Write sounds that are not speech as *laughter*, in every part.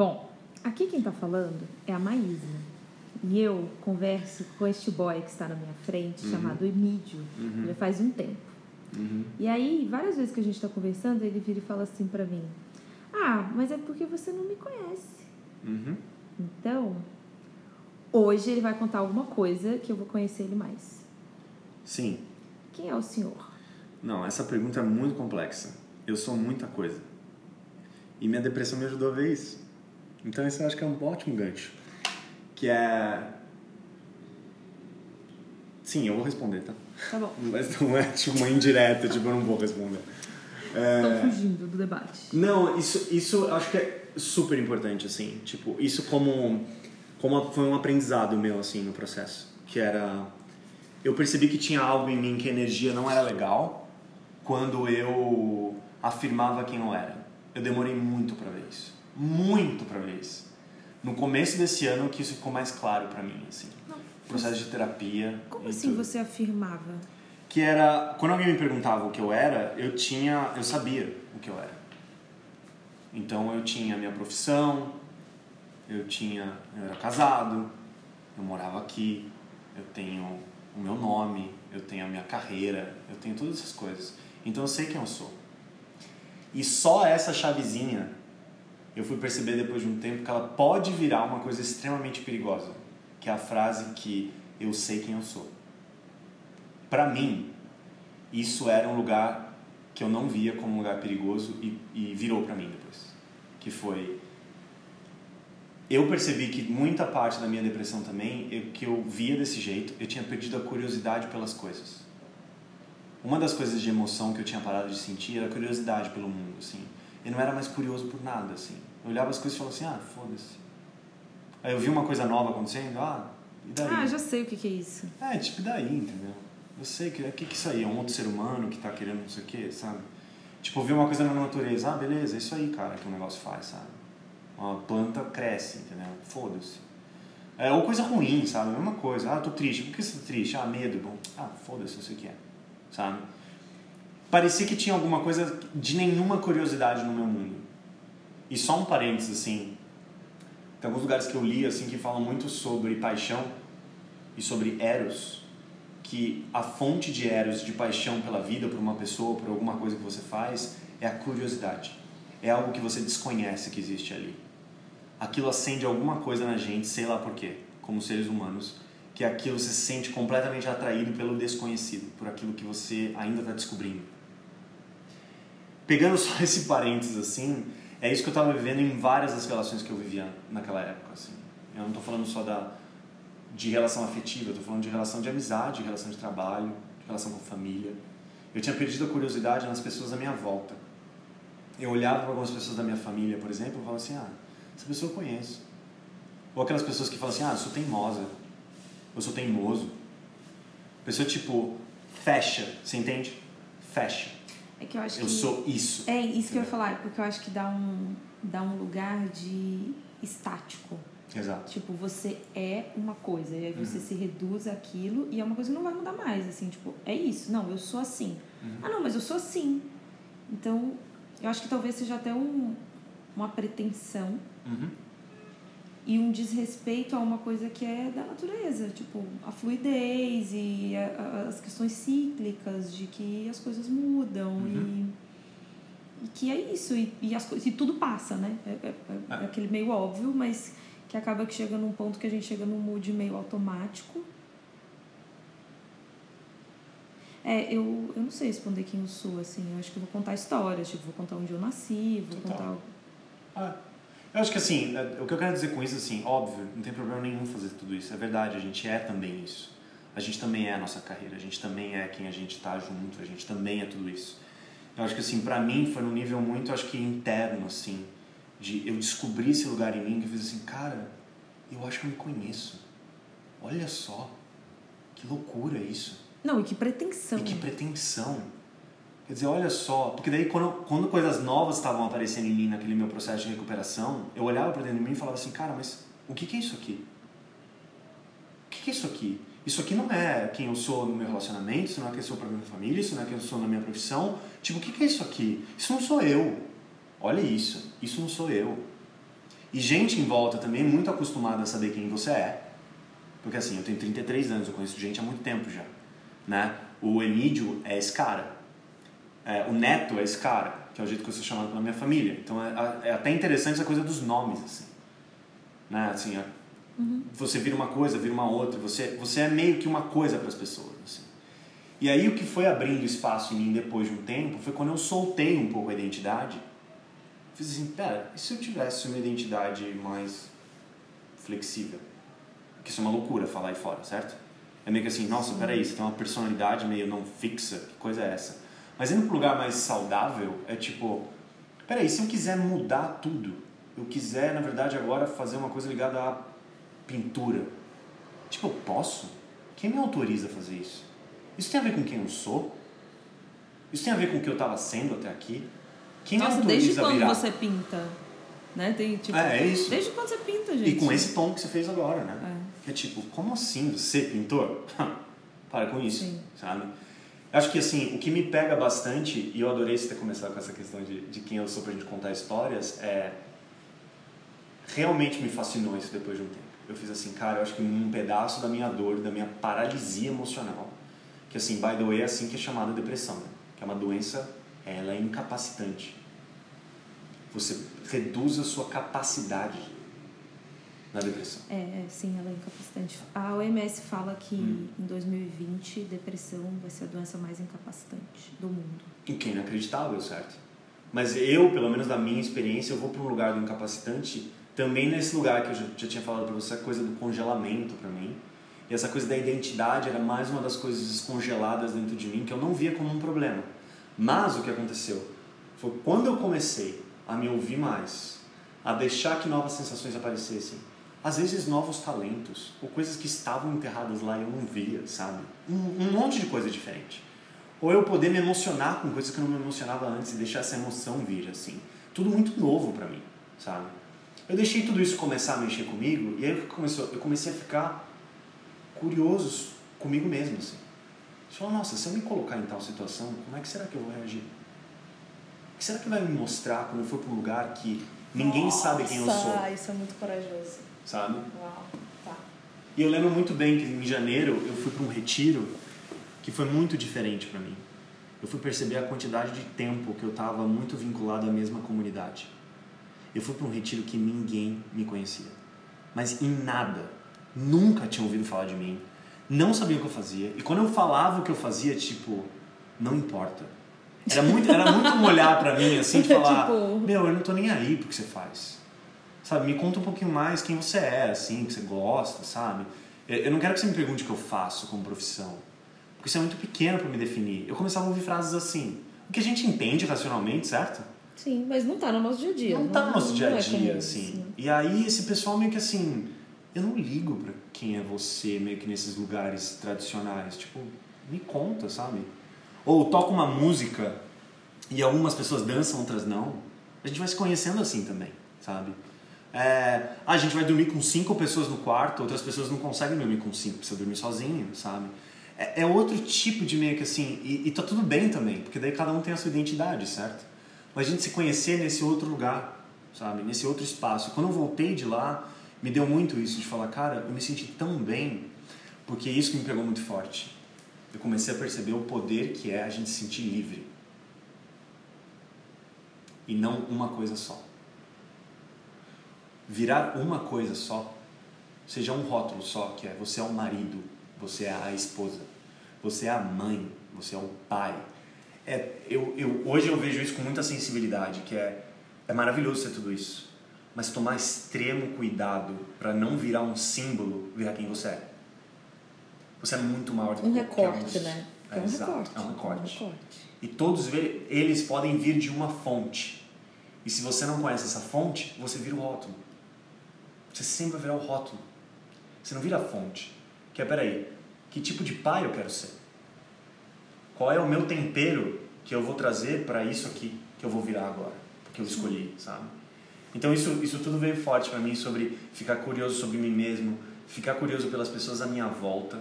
Bom, aqui quem tá falando é a Maísa. E eu converso com este boy que está na minha frente, Uhum. chamado Emílio, Uhum. já faz um tempo. Uhum. E aí, várias vezes que a gente está conversando, ele vira e fala assim pra mim: Ah, mas é porque você não me conhece. Uhum. Então, hoje ele vai contar alguma coisa que eu vou conhecer ele mais. Sim. Quem é o senhor? Não, essa pergunta é muito complexa. Eu sou muita coisa. E minha depressão me ajudou a ver isso. Então esse eu acho que é um ótimo gancho. Que é... Sim, eu vou responder, tá? Tá bom. *laughs* Mas não é tipo uma indireta, tipo, eu não vou responder. Estou fugindo do debate. Não, isso, isso eu acho que é super importante, assim. Tipo, isso como, como foi um aprendizado meu, assim, no processo. Que era... Eu percebi que tinha algo em mim que a energia não era legal quando eu afirmava quem eu era. Eu demorei muito pra ver isso. Muito pra ver isso. No começo desse ano que isso ficou mais claro pra mim, assim. Processo de terapia. Como assim tudo você afirmava? que era quando alguém me perguntava o que eu era eu tinha eu sabia o que eu era então eu tinha a minha profissão eu tinha eu era casado eu morava aqui eu tenho o meu nome eu tenho a minha carreira eu tenho todas essas coisas então eu sei quem eu sou e só essa chavezinha eu fui perceber depois de um tempo que ela pode virar uma coisa extremamente perigosa que é a frase que eu sei quem eu sou para mim, isso era um lugar que eu não via como um lugar perigoso e, e virou para mim depois. Que foi. Eu percebi que muita parte da minha depressão também, eu, que eu via desse jeito, eu tinha perdido a curiosidade pelas coisas. Uma das coisas de emoção que eu tinha parado de sentir era a curiosidade pelo mundo, assim. Eu não era mais curioso por nada, assim. Eu olhava as coisas e falava assim, ah, foda-se. Aí eu vi uma coisa nova acontecendo, ah, e daí? Ah, já sei o que, que é isso. É, tipo, e daí, entendeu? Eu sei que o que, que isso aí é um outro ser humano que tá querendo não sei o quê, sabe? Tipo, ver uma coisa na natureza, ah, beleza, é isso aí, cara, que o negócio faz, sabe? Uma planta cresce, entendeu? Foda-se. É, ou coisa ruim, sabe? A mesma coisa. Ah, eu tô triste. Por que você tá triste? Ah, medo. Bom, ah, foda-se, eu sei o que é. Sabe? Parecia que tinha alguma coisa de nenhuma curiosidade no meu mundo. E só um parênteses, assim. Tem alguns lugares que eu li, assim, que falam muito sobre paixão e sobre eros. Que a fonte de eros, de paixão pela vida, por uma pessoa, por alguma coisa que você faz, é a curiosidade. É algo que você desconhece que existe ali. Aquilo acende alguma coisa na gente, sei lá por quê, como seres humanos, que aquilo você se sente completamente atraído pelo desconhecido, por aquilo que você ainda está descobrindo. Pegando só *laughs* esse parênteses assim, é isso que eu estava vivendo em várias das relações que eu vivia naquela época. Assim. Eu não estou falando só da, de relação afetiva, eu estou falando de relação de amizade, de relação de trabalho, de relação com família. Eu tinha perdido a curiosidade nas pessoas à minha volta. Eu olhava para algumas pessoas da minha família, por exemplo, e falava assim: ah, essa pessoa eu conheço. Ou aquelas pessoas que falam assim: ah, eu sou teimosa, eu sou teimoso. Pessoa tipo, fecha, você entende? Fecha. É que eu acho Eu que. sou isso. É isso que eu ia falar, porque eu acho que dá um, dá um lugar de estático. Exato. Tipo, você é uma coisa, e aí você Uhum. se reduz àquilo e é uma coisa que não vai mudar mais, assim, tipo, é isso, não, eu sou assim. Uhum. Ah, não, mas eu sou assim. Então, eu acho que talvez seja até um, uma pretensão Uhum. E um desrespeito a uma coisa que é da natureza, tipo, a fluidez e a- a- as questões cíclicas de que as coisas mudam Uhum. e, e que é isso, e, e, as, coisas- e tudo passa, né? É, é- é Ah. aquele meio óbvio, mas que acaba que chega num ponto que a gente chega num mood meio automático. É, eu, eu não sei responder quem eu sou, assim, eu acho que eu vou contar histórias, tipo, vou contar onde eu nasci, vou Total. contar Ah, eu acho que assim, é, o que eu quero dizer com isso, assim, óbvio, não tem problema nenhum fazer tudo isso. É verdade, a gente é também isso. A gente também é a nossa carreira, a gente também é quem a gente tá junto, a gente também é tudo isso. Eu acho que assim, pra mim foi num nível muito, acho que interno, assim, de eu descobrir esse lugar em mim que eu fiz assim, cara, eu acho que eu me conheço. Olha só, que loucura isso. Não, e que pretensão. E que pretensão. Quer dizer, olha só, porque daí quando, quando coisas novas estavam aparecendo em mim naquele meu processo de recuperação, eu olhava pra dentro de mim e falava assim, cara, mas o que, que é isso aqui? O que, que é isso aqui? Isso aqui não é quem eu sou no meu relacionamento, isso não é quem eu sou pra minha família, isso não é quem eu sou na minha profissão. Tipo, o que, que é isso aqui? Isso não sou eu. Olha isso, isso não sou eu. E gente em volta também muito acostumada a saber quem você é. Porque assim, eu tenho 33 anos, eu conheço gente há muito tempo já. Né? O Emílio é esse cara. É, o Neto é esse cara, que é o jeito que eu sou chamado pela minha família. Então é, é até interessante essa coisa dos nomes, assim. Né? Assim, é, uhum. Você vira uma coisa, vira uma outra. Você, você é meio que uma coisa para as pessoas. Assim. E aí o que foi abrindo espaço em mim depois de um tempo foi quando eu soltei um pouco a identidade. Fiz assim, pera, e se eu tivesse uma identidade mais flexível? Porque isso é uma loucura falar aí fora, certo? É meio que assim, nossa, peraí, você tem uma personalidade meio não fixa, que coisa é essa? Mas indo para um lugar mais saudável, é tipo, peraí, se eu quiser mudar tudo, eu quiser, na verdade, agora fazer uma coisa ligada à pintura, tipo, eu posso? Quem me autoriza a fazer isso? Isso tem a ver com quem eu sou? Isso tem a ver com o que eu estava sendo até aqui? Quem Nossa, me autoriza desde quando virar? você pinta? Né? Tem, tipo, é, é isso. Desde quando você pinta, gente? E com esse tom que você fez agora, né? É. Que é tipo, como assim você pintor? *laughs* Para com isso, Sim. sabe? Acho que assim, o que me pega bastante, e eu adorei você ter começado com essa questão de, de quem eu sou pra gente contar histórias, é. Realmente me fascinou isso depois de um tempo. Eu fiz assim, cara, eu acho que um pedaço da minha dor, da minha paralisia emocional, que assim, by the way, é assim que é chamada depressão, né? que é uma doença, ela é incapacitante. Você reduz a sua capacidade na depressão. É, é, sim, ela é incapacitante. A OMS fala que hum. em 2020 depressão vai ser a doença mais incapacitante do mundo. O que é inacreditável, certo? Mas eu, pelo menos da minha experiência, eu vou para um lugar do incapacitante, também nesse lugar que eu já, já tinha falado para você, a coisa do congelamento para mim. E essa coisa da identidade era mais uma das coisas descongeladas dentro de mim que eu não via como um problema. Mas o que aconteceu foi quando eu comecei a me ouvir mais, a deixar que novas sensações aparecessem, às vezes novos talentos, ou coisas que estavam enterradas lá e eu não via, sabe? Um, um monte de coisa diferente. Ou eu poder me emocionar com coisas que eu não me emocionava antes e deixar essa emoção vir, assim. Tudo muito novo para mim, sabe? Eu deixei tudo isso começar a mexer comigo e aí começou, eu comecei a ficar curioso comigo mesmo, assim. Você fala, nossa, se eu me colocar em tal situação, como é que será que eu vou reagir? O que será que vai me mostrar quando eu for para um lugar que ninguém nossa, sabe quem eu sou? Isso é muito corajoso sabe? Uau, tá. E eu lembro muito bem que em janeiro eu fui para um retiro que foi muito diferente para mim. Eu fui perceber a quantidade de tempo que eu estava muito vinculado à mesma comunidade. Eu fui para um retiro que ninguém me conhecia, mas em nada, nunca tinha ouvido falar de mim, não sabia o que eu fazia. E quando eu falava o que eu fazia, tipo, não importa. Era muito, era muito um olhar para mim assim de *laughs* falar, tipo... meu, eu não tô nem aí pro que você faz sabe? Me conta um pouquinho mais quem você é, assim, que você gosta, sabe? Eu não quero que você me pergunte o que eu faço como profissão, porque isso é muito pequeno para me definir. Eu começava a ouvir frases assim, o que a gente entende racionalmente, certo? Sim, mas não tá no nosso dia a dia. Não, não tá no nosso dia a é dia, é assim. Isso, né? E aí esse pessoal meio que assim, eu não ligo para quem é você, meio que nesses lugares tradicionais, tipo, me conta, sabe? Ou toca uma música e algumas pessoas dançam, outras não. A gente vai se conhecendo assim também, sabe? É, a gente vai dormir com cinco pessoas no quarto, outras pessoas não conseguem dormir com cinco, precisa dormir sozinho, sabe? É, é outro tipo de meio que assim, e, e tá tudo bem também, porque daí cada um tem a sua identidade, certo? Mas a gente se conhecer nesse outro lugar, sabe? Nesse outro espaço. Quando eu voltei de lá, me deu muito isso, de falar, cara, eu me senti tão bem, porque é isso que me pegou muito forte. Eu comecei a perceber o poder que é a gente se sentir livre. E não uma coisa só virar uma coisa só, seja um rótulo só, que é você é o marido, você é a esposa, você é a mãe, você é o pai. É, eu, eu, hoje eu vejo isso com muita sensibilidade, que é, é maravilhoso ser tudo isso, mas tomar extremo cuidado para não virar um símbolo, virar quem você é. Você é muito maior do que um recorte, um. né? É, é, um recorte. É um recorte. um recorte. E todos eles podem vir de uma fonte. E se você não conhece essa fonte, você vira o rótulo. Você sempre vai virar o rótulo. Você não vira a fonte. Que é, peraí, que tipo de pai eu quero ser? Qual é o meu tempero que eu vou trazer para isso aqui que eu vou virar agora? Porque eu escolhi, sabe? Então isso, isso tudo veio forte para mim sobre ficar curioso sobre mim mesmo, ficar curioso pelas pessoas à minha volta.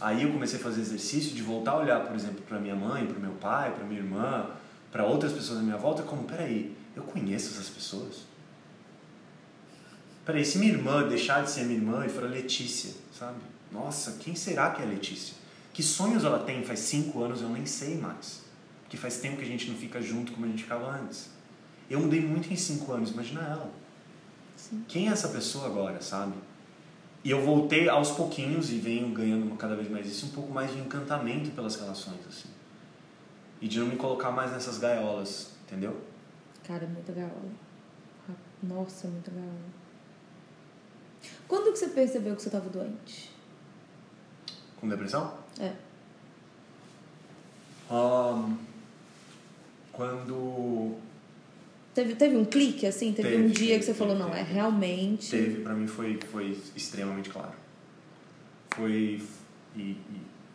Aí eu comecei a fazer exercício de voltar a olhar, por exemplo, para minha mãe, para meu pai, para minha irmã, para outras pessoas à minha volta, como, peraí, eu conheço essas pessoas? Peraí, se minha irmã deixar de ser minha irmã e for a Letícia, sabe? Nossa, quem será que é a Letícia? Que sonhos ela tem faz cinco anos, eu nem sei mais. Porque faz tempo que a gente não fica junto como a gente ficava antes. Eu mudei muito em cinco anos, imagina ela. Sim. Quem é essa pessoa agora, sabe? E eu voltei aos pouquinhos e venho ganhando cada vez mais isso, um pouco mais de encantamento pelas relações, assim. E de não me colocar mais nessas gaiolas, entendeu? Cara, é muita gaiola. Nossa, muita gaiola. Quando que você percebeu que você estava doente? Com depressão? É. Um, quando Teve, teve um clique, assim? Teve, teve um dia teve, que você teve, falou, não, é realmente... Teve, pra mim foi, foi extremamente claro. Foi... E, e,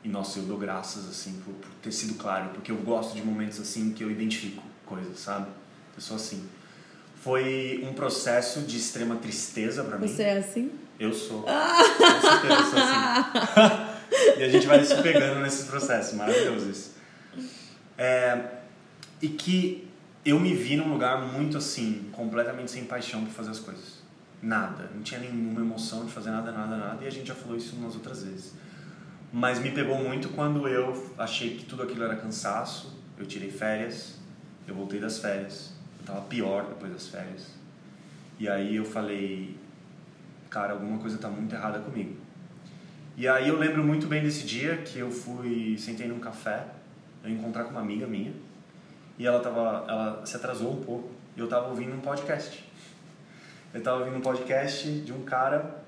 e, nossa, eu dou graças, assim, por, por, ter sido claro, porque eu gosto de momentos, assim, que eu identifico coisas, sabe? Eu sou assim. Foi um processo de extrema tristeza para mim. Você é assim? Eu sou. Ah! Com certeza eu sou assim. *laughs* e a gente vai se pegando nesses processos, maravilhoso isso. É, e que eu me vi num lugar muito assim, completamente sem paixão por fazer as coisas. Nada. Não tinha nenhuma emoção de fazer nada, nada, nada. E a gente já falou isso umas outras vezes. Mas me pegou muito quando eu achei que tudo aquilo era cansaço. Eu tirei férias, eu voltei das férias. Eu tava pior depois das férias. E aí eu falei, cara, alguma coisa tá muito errada comigo. E aí eu lembro muito bem desse dia que eu fui, sentei num café, eu encontrar com uma amiga minha e ela tava, ela se atrasou um pouco e eu tava ouvindo um podcast. Eu tava ouvindo um podcast de um cara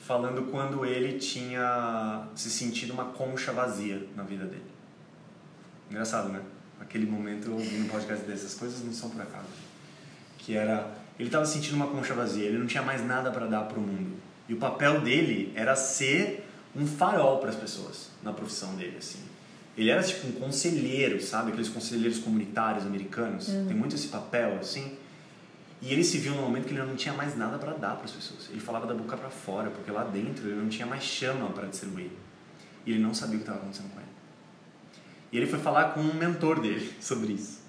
falando quando ele tinha se sentido uma concha vazia na vida dele. Engraçado, né? Aquele momento eu ouvi um podcast dessas coisas não são por acaso. Que era ele estava sentindo uma concha vazia, ele não tinha mais nada para dar para o mundo. E o papel dele era ser um farol para as pessoas na profissão dele, assim. Ele era tipo um conselheiro, sabe? Aqueles conselheiros comunitários americanos. Uhum. Tem muito esse papel, assim. E ele se viu no momento que ele não tinha mais nada para dar para as pessoas. Ele falava da boca para fora, porque lá dentro ele não tinha mais chama para distribuir. E ele não sabia o que estava acontecendo com ele. E ele foi falar com um mentor dele *laughs* sobre isso.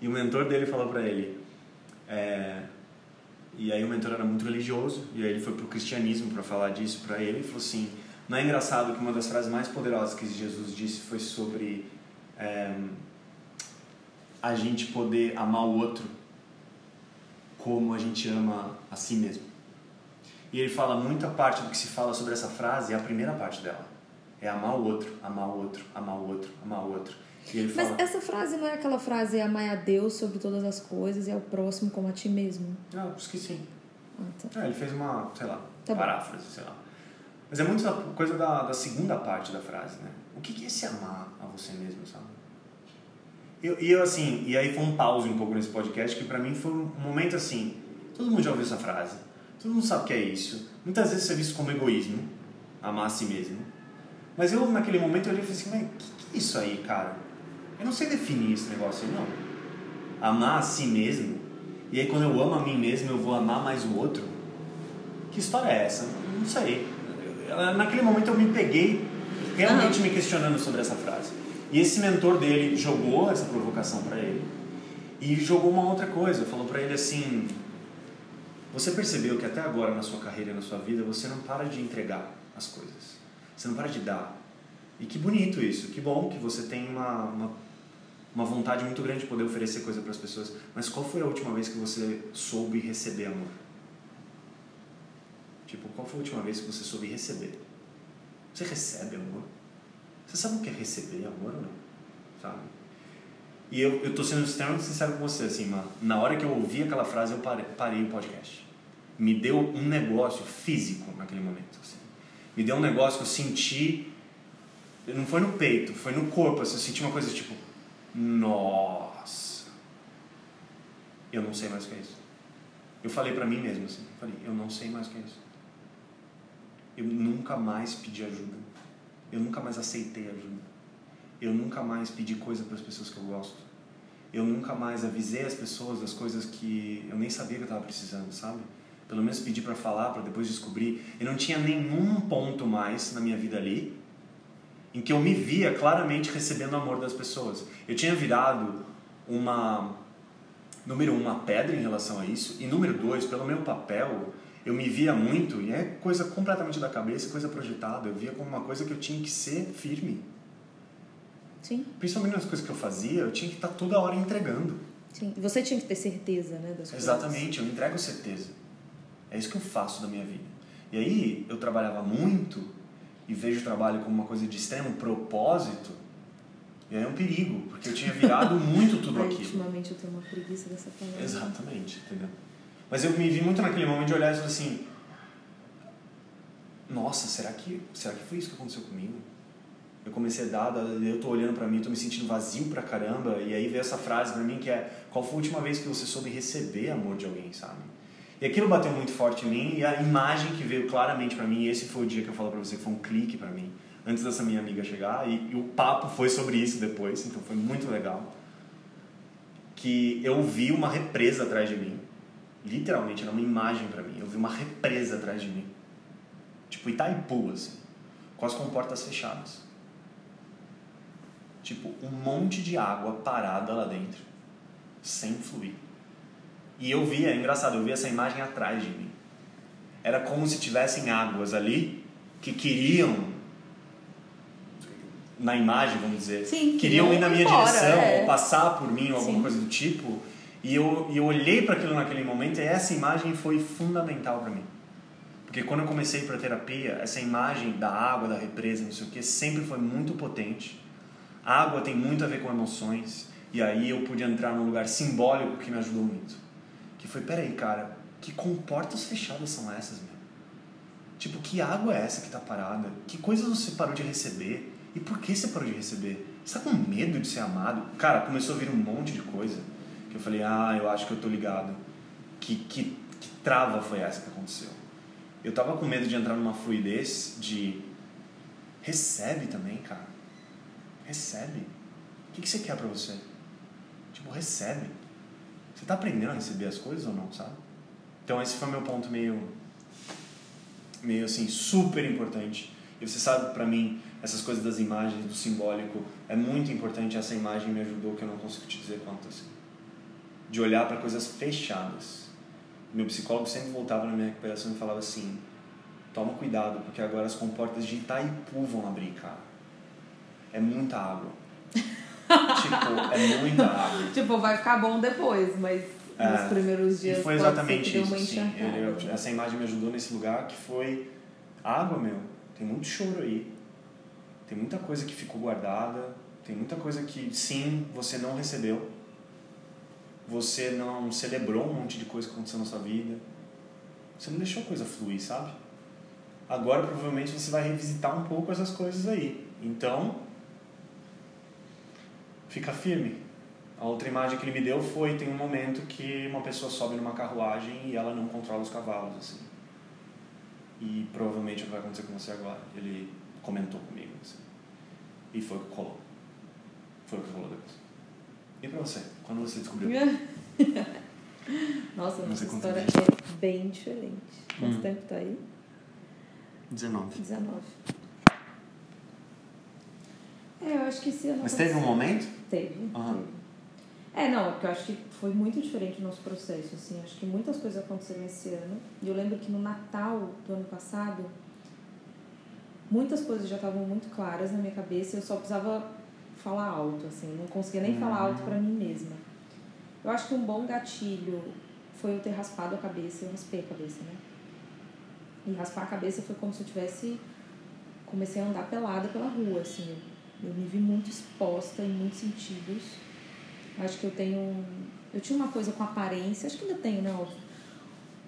E o mentor dele falou para ele: é... E aí o mentor era muito religioso, e aí ele foi pro cristianismo para falar disso para ele e falou assim: não é engraçado que uma das frases mais poderosas que Jesus disse foi sobre é, a gente poder amar o outro como a gente ama a si mesmo. E ele fala muita parte do que se fala sobre essa frase é a primeira parte dela. É amar o outro, amar o outro, amar o outro, amar o outro. Mas fala, essa frase não é aquela frase amar a Deus sobre todas as coisas e ao próximo como a ti mesmo? Ah, acho que sim. Ah, tá. é, ele fez uma, sei lá, tá paráfrase, sei lá. Mas é muito coisa da, da segunda parte da frase, né? O que, que é se amar a você mesmo, sabe? Eu, e eu, assim, e aí foi um pause um pouco nesse podcast, que para mim foi um momento assim, todo mundo já ouviu essa frase, todo mundo sabe o que é isso. Muitas vezes isso é visto como egoísmo, amar a si mesmo. Mas eu, naquele momento, eu olhei e falei assim, mas o que, que é isso aí, cara? Eu não sei definir esse negócio aí, não. Amar a si mesmo, e aí quando eu amo a mim mesmo, eu vou amar mais o outro? Que história é essa? Não sei naquele momento eu me peguei realmente uhum. me questionando sobre essa frase. E esse mentor dele jogou essa provocação para ele e jogou uma outra coisa. Falou para ele assim: Você percebeu que até agora na sua carreira, na sua vida, você não para de entregar as coisas. Você não para de dar. E que bonito isso. Que bom que você tem uma, uma, uma vontade muito grande de poder oferecer coisa para as pessoas. Mas qual foi a última vez que você soube receber amor? Tipo, qual foi a última vez que você soube receber? Você recebe amor? Você sabe o que é receber amor ou não? Sabe? E eu, eu tô sendo extremamente sincero com você, assim, mano. Na hora que eu ouvi aquela frase, eu parei, parei o podcast. Me deu um negócio físico naquele momento, assim. Me deu um negócio que eu senti... Não foi no peito, foi no corpo, assim. Eu senti uma coisa tipo... Nossa... Eu não sei mais o que é isso. Eu falei para mim mesmo, assim. Falei, eu não sei mais o que é isso eu nunca mais pedi ajuda. Eu nunca mais aceitei ajuda. Eu nunca mais pedi coisa para as pessoas que eu gosto. Eu nunca mais avisei as pessoas das coisas que eu nem sabia que eu estava precisando, sabe? Pelo menos pedi para falar, para depois descobrir. Eu não tinha nenhum ponto mais na minha vida ali em que eu me via claramente recebendo amor das pessoas. Eu tinha virado uma número um, uma pedra em relação a isso, e número dois, pelo meu papel, eu me via muito, e é coisa completamente da cabeça, coisa projetada, eu via como uma coisa que eu tinha que ser firme. Sim. Principalmente nas coisas que eu fazia, eu tinha que estar toda hora entregando. Sim. Você tinha que ter certeza, né, das coisas. Exatamente, eu entrego certeza. É isso que eu faço da minha vida. E aí, eu trabalhava muito e vejo o trabalho como uma coisa de extremo propósito, e aí é um perigo, porque eu tinha virado *laughs* muito tudo aquilo. Ultimamente eu tenho uma preguiça dessa palavra. Exatamente, entendeu? Mas eu me vi muito naquele momento de olhar e falar assim: Nossa, será que, será que foi isso que aconteceu comigo? Eu comecei a dar, eu tô olhando para mim, tô me sentindo vazio pra caramba, e aí veio essa frase pra mim que é: Qual foi a última vez que você soube receber amor de alguém, sabe? E aquilo bateu muito forte em mim, e a imagem que veio claramente para mim, esse foi o dia que eu falo para você que foi um clique para mim, antes dessa minha amiga chegar, e, e o papo foi sobre isso depois, então foi muito legal. Que eu vi uma represa atrás de mim, literalmente era uma imagem para mim. Eu vi uma represa atrás de mim, tipo Itaipu, assim, com as comportas fechadas. Tipo, um monte de água parada lá dentro, sem fluir. E eu via, é engraçado, eu via essa imagem atrás de mim. Era como se tivessem águas ali que queriam na imagem, vamos dizer, Sim, queriam ir na minha embora, direção é. ou passar por mim ou alguma Sim. coisa do tipo. E eu, eu olhei para aquilo naquele momento e essa imagem foi fundamental para mim. Porque quando eu comecei para terapia, essa imagem da água, da represa, não sei o que, sempre foi muito potente. A água tem muito a ver com emoções. E aí eu pude entrar num lugar simbólico que me ajudou muito. Que foi, peraí, cara, que comportas fechadas são essas, meu? Tipo, que água é essa que tá parada? Que coisas você parou de receber? E por que você parou de receber? Você tá com medo de ser amado? Cara, começou a vir um monte de coisa. Que eu falei, ah, eu acho que eu tô ligado. Que, que, que trava foi essa que aconteceu? Eu tava com medo de entrar numa fluidez de... Recebe também, cara. Recebe. O que, que você quer pra você? Tipo, recebe. Você tá aprendendo a receber as coisas ou não, sabe? Então esse foi meu ponto meio meio assim super importante. E você sabe para mim essas coisas das imagens, do simbólico, é muito importante. Essa imagem me ajudou que eu não consigo te dizer quanto assim. De olhar para coisas fechadas. Meu psicólogo sempre voltava na minha recuperação e falava assim: "Toma cuidado, porque agora as comportas de Itaipu vão abrir, cara. É muita água." *laughs* tipo, é muita água. *laughs* Tipo, vai ficar bom depois, mas É, nos primeiros dias E foi exatamente isso. Sim. né? essa imagem me ajudou nesse lugar que foi água, meu. Tem muito choro aí. Tem muita coisa que ficou guardada. Tem muita coisa que, sim, você não recebeu. Você não celebrou um monte de coisa que aconteceu na sua vida. Você não deixou a coisa fluir, sabe? Agora, provavelmente, você vai revisitar um pouco essas coisas aí. Então, fica firme. A outra imagem que ele me deu foi tem um momento que uma pessoa sobe numa carruagem e ela não controla os cavalos assim. E provavelmente é o que vai acontecer com você agora. Ele comentou comigo assim. E foi o que rolou. Foi o que rolou depois. E pra você? Quando você descobriu? *laughs* Nossa, Não nossa história é bem diferente. Quanto Hum. tempo tá aí? 19. 19. É, eu acho que esse ano. Mas teve um momento? Teve, Aham. teve. É, não, porque eu acho que foi muito diferente o nosso processo, assim. Acho que muitas coisas aconteceram esse ano. E eu lembro que no Natal do ano passado, muitas coisas já estavam muito claras na minha cabeça. Eu só precisava falar alto, assim. Não conseguia nem falar alto pra mim mesma. Eu acho que um bom gatilho foi eu ter raspado a cabeça. Eu raspei a cabeça, né? E raspar a cabeça foi como se eu tivesse... Comecei a andar pelada pela rua, assim. Eu, eu me vi muito exposta em muitos sentidos. Acho que eu tenho. Eu tinha uma coisa com aparência, acho que ainda tenho, né? Óbvio.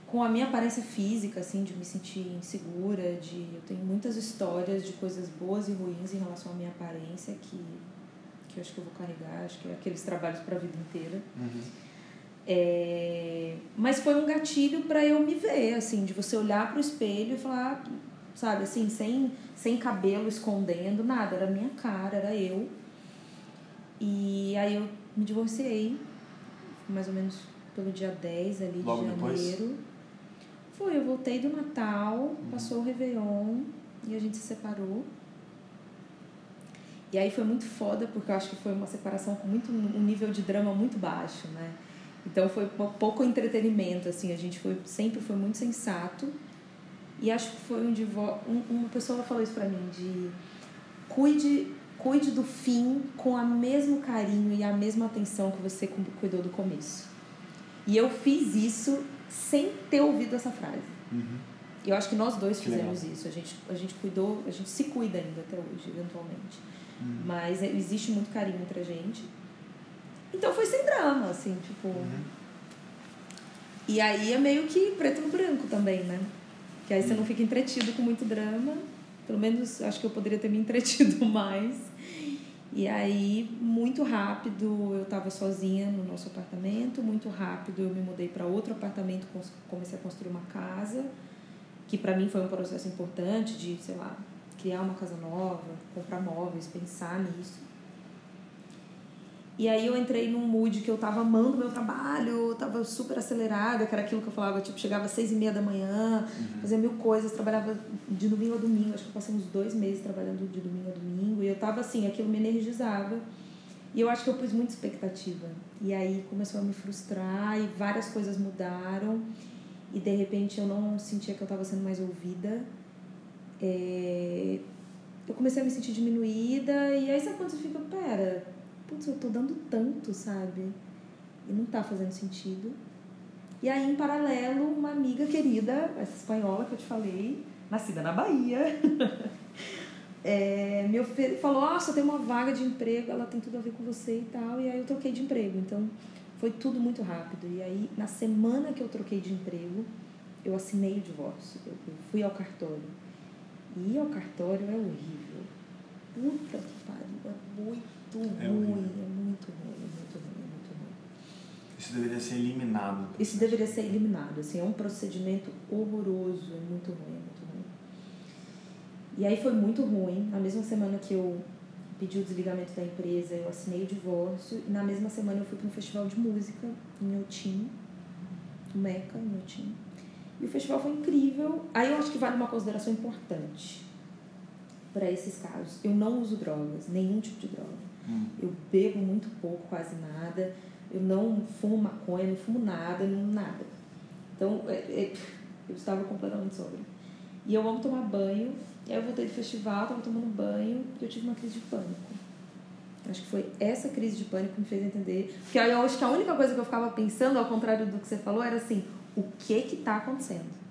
Com a minha aparência física, assim, de me sentir insegura, de. Eu tenho muitas histórias de coisas boas e ruins em relação à minha aparência que, que eu acho que eu vou carregar, acho que é aqueles trabalhos para a vida inteira. É, mas foi um gatilho para eu me ver, assim, de você olhar pro espelho e falar, sabe, assim, sem, sem cabelo escondendo, nada, era minha cara, era eu. E aí eu me divorciei, mais ou menos pelo dia 10 ali Logo de depois? janeiro. Foi, eu voltei do Natal, passou o Réveillon e a gente se separou. E aí foi muito foda, porque eu acho que foi uma separação com muito, um nível de drama muito baixo, né? Então foi pouco entretenimento, assim, a gente foi, sempre foi muito sensato. E acho que foi um, um uma pessoa falou isso pra mim, de cuide, cuide do fim com o mesmo carinho e a mesma atenção que você cuidou do começo. E eu fiz isso sem ter ouvido essa frase. Uhum. E eu acho que nós dois fizemos isso. A gente, a gente cuidou, a gente se cuida ainda até hoje, eventualmente. Uhum. Mas existe muito carinho entre a gente. Então foi sem drama, assim, tipo. Uhum. E aí é meio que preto no branco também, né? Que aí você não fica entretido com muito drama. Pelo menos acho que eu poderia ter me entretido *laughs* mais. E aí, muito rápido, eu estava sozinha no nosso apartamento. Muito rápido, eu me mudei para outro apartamento, comecei a construir uma casa, que para mim foi um processo importante de, sei lá, criar uma casa nova, comprar móveis, pensar nisso. E aí eu entrei num mood que eu tava amando meu trabalho, tava super acelerada, que era aquilo que eu falava, tipo, chegava às seis e meia da manhã, uhum. fazia mil coisas, trabalhava de domingo a domingo, acho que eu passei uns dois meses trabalhando de domingo a domingo, e eu tava assim, aquilo me energizava. E eu acho que eu pus muita expectativa. E aí começou a me frustrar e várias coisas mudaram. E de repente eu não sentia que eu estava sendo mais ouvida. É... Eu comecei a me sentir diminuída. E aí sabe quando você fica, pera, putz, eu tô dando tanto, sabe? E não tá fazendo sentido. E aí, em paralelo, uma amiga querida, essa espanhola que eu te falei, nascida na Bahia, *laughs* é, me falou: Nossa, tem uma vaga de emprego, ela tem tudo a ver com você e tal. E aí eu troquei de emprego. Então, foi tudo muito rápido. E aí, na semana que eu troquei de emprego, eu assinei o divórcio. Eu fui ao cartório. E ir ao cartório é horrível. Puta que pariu, é muito muito é ruim, é muito ruim, é muito ruim, é muito ruim. Isso deveria ser eliminado. Isso deveria ser eliminado, assim, é um procedimento horroroso, é muito ruim, é muito ruim. E aí foi muito ruim, na mesma semana que eu pedi o desligamento da empresa, eu assinei o divórcio, e na mesma semana eu fui para um festival de música em Otim, Meca, em Otim. E o festival foi incrível. Aí eu acho que vale uma consideração importante para esses casos. Eu não uso drogas, nenhum tipo de droga. Eu bebo muito pouco, quase nada. Eu não fumo maconha, não fumo nada, não nada. Então, é, é, eu estava completamente sobre. E eu amo tomar banho. E aí eu voltei do festival, estava tomando banho e eu tive uma crise de pânico. Acho que foi essa crise de pânico que me fez entender. Porque eu acho que a única coisa que eu ficava pensando, ao contrário do que você falou, era assim: o que que está acontecendo?